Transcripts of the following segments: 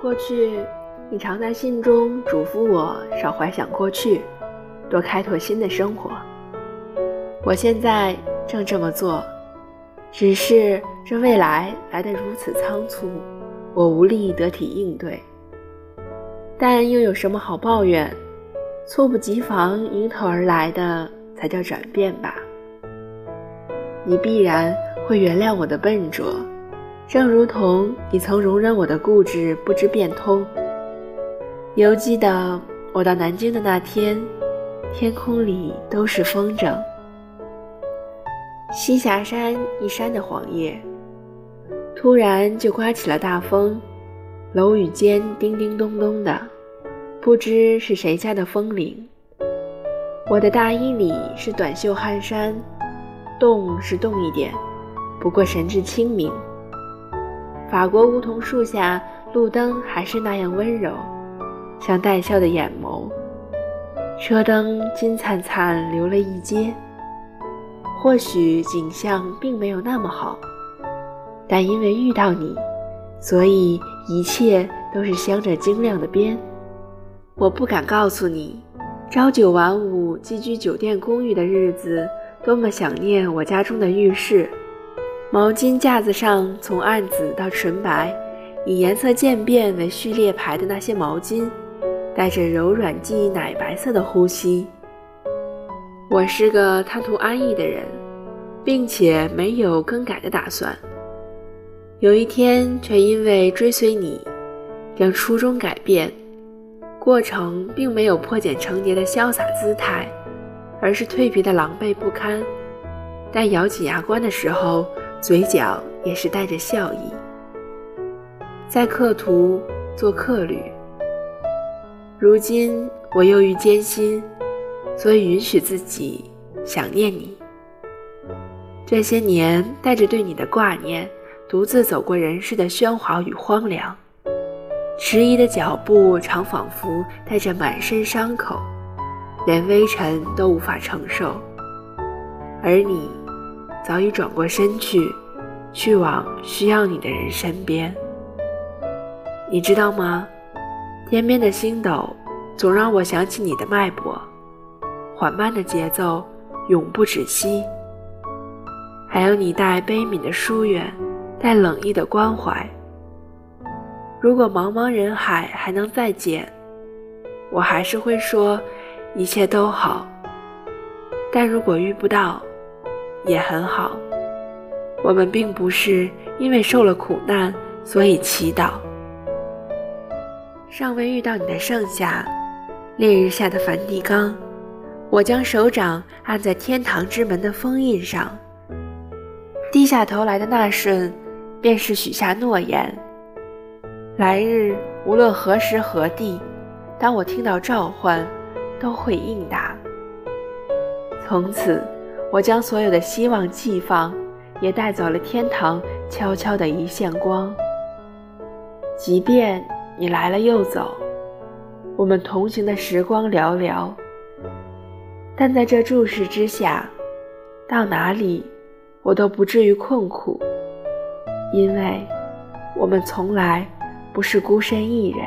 过去，你常在信中嘱咐我少怀想过去，多开拓新的生活。我现在正这么做，只是这未来来得如此仓促，我无力得体应对。但又有什么好抱怨？猝不及防迎头而来的才叫转变吧。你必然会原谅我的笨拙，正如同你曾容忍我的固执不知变通。犹记得我到南京的那天，天空里都是风筝。栖霞山一山的黄叶，突然就刮起了大风，楼宇间叮叮咚咚的，不知是谁家的风铃。我的大衣里是短袖汗衫。动是动一点，不过神志清明。法国梧桐树下，路灯还是那样温柔，像带笑的眼眸。车灯金灿灿，留了一街。或许景象并没有那么好，但因为遇到你，所以一切都是镶着晶亮的边。我不敢告诉你，朝九晚五寄居酒店公寓的日子。多么想念我家中的浴室，毛巾架子上从暗紫到纯白，以颜色渐变为序列排的那些毛巾，带着柔软记忆奶白色的呼吸。我是个贪图安逸的人，并且没有更改的打算。有一天，却因为追随你，将初衷改变。过程并没有破茧成蝶的潇洒姿态。而是蜕皮的狼狈不堪，但咬紧牙关的时候，嘴角也是带着笑意。在客途做客旅，如今我又遇艰辛，所以允许自己想念你。这些年带着对你的挂念，独自走过人世的喧哗与荒凉，迟疑的脚步常仿佛带着满身伤口。连微尘都无法承受，而你早已转过身去，去往需要你的人身边。你知道吗？天边的星斗总让我想起你的脉搏，缓慢的节奏永不止息。还有你带悲悯的疏远，带冷意的关怀。如果茫茫人海还能再见，我还是会说。一切都好，但如果遇不到，也很好。我们并不是因为受了苦难，所以祈祷。尚未遇到你的盛夏，烈日下的梵蒂冈，我将手掌按在天堂之门的封印上，低下头来的那瞬，便是许下诺言。来日无论何时何地，当我听到召唤。都会应答。从此，我将所有的希望寄放，也带走了天堂悄悄的一线光。即便你来了又走，我们同行的时光寥寥，但在这注视之下，到哪里我都不至于困苦，因为我们从来不是孤身一人。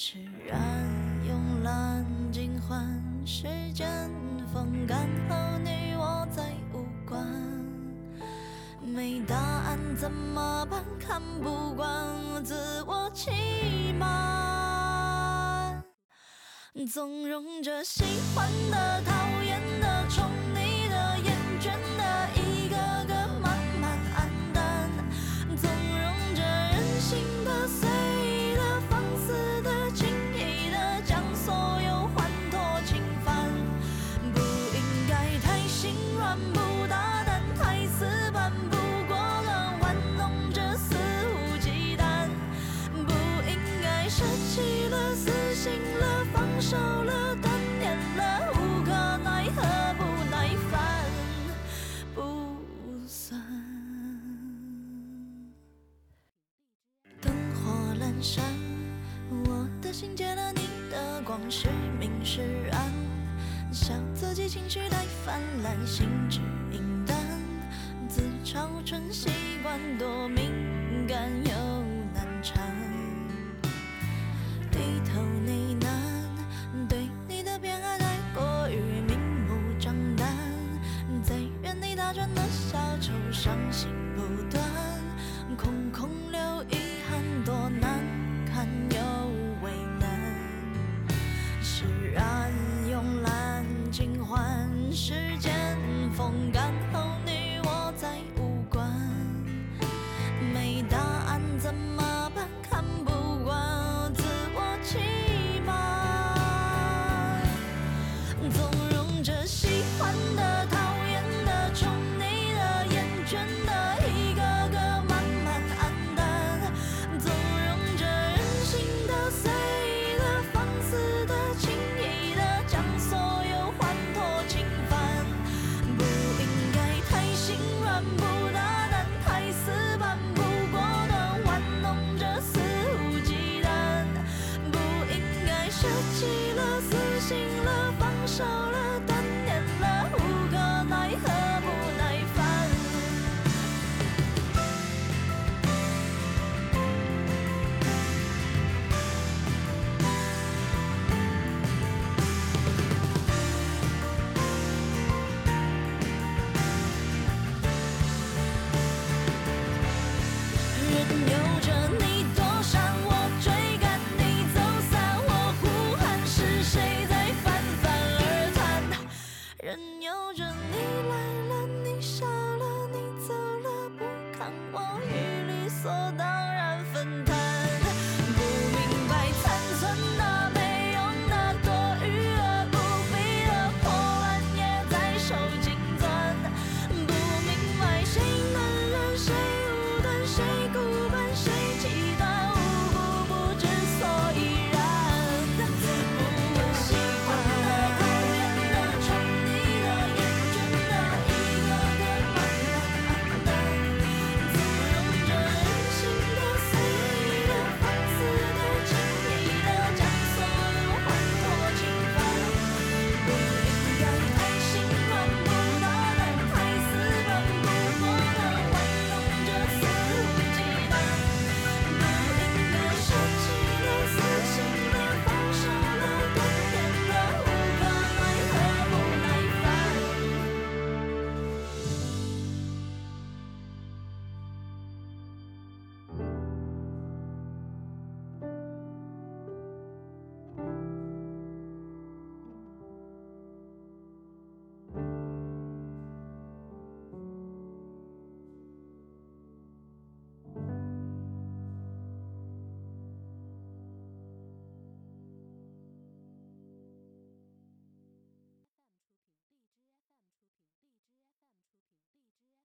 释然慵懒尽欢，时间风干后你我再无关。没答案怎么办？看不惯自我欺瞒，纵容着喜欢的、讨厌是明是暗，笑自己情绪太泛滥，心直影单，自嘲成习惯，多敏感又难缠。低头呢喃，对你的偏爱太过于明目张胆，在原地打转的小丑，伤心。